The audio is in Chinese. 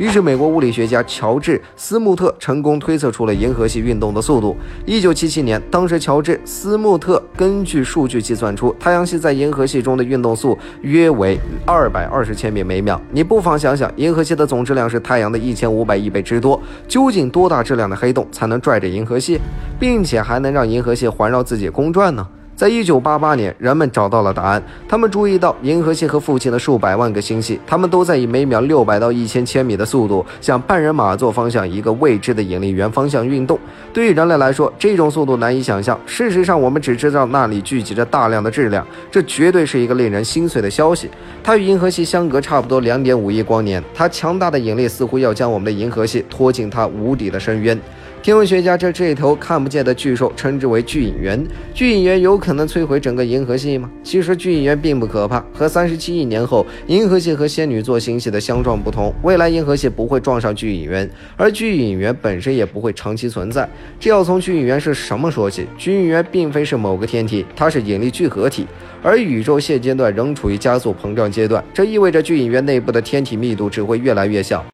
于是，美国物理学家乔治·斯穆特成功推测出了银河系运动的速度。一九七七年，当时乔治·斯穆特根据数据计算出太阳系在银河系中的运动速约为二百二十千米每秒。你不妨想想，银河系的总质量是太阳的一千五百亿倍之多，究竟多大质量的黑洞才能拽着银河系，并且还能让银河系环绕自己公转呢？在一九八八年，人们找到了答案。他们注意到银河系和附近的数百万个星系，它们都在以每秒六百到一千千米的速度向半人马座方向一个未知的引力源方向运动。对于人类来说，这种速度难以想象。事实上，我们只知道那里聚集着大量的质量，这绝对是一个令人心碎的消息。它与银河系相隔差不多两点五亿光年，它强大的引力似乎要将我们的银河系拖进它无底的深渊。天文学家将这头看不见的巨兽称之为巨引源。巨引源有可可能摧毁整个银河系吗？其实巨引源并不可怕。和三十七亿年后银河系和仙女座星系的相撞不同，未来银河系不会撞上巨引源，而巨引源本身也不会长期存在。这要从巨引源是什么说起。巨引源并非是某个天体，它是引力聚合体，而宇宙现阶段仍处于加速膨胀阶段，这意味着巨引源内部的天体密度只会越来越小。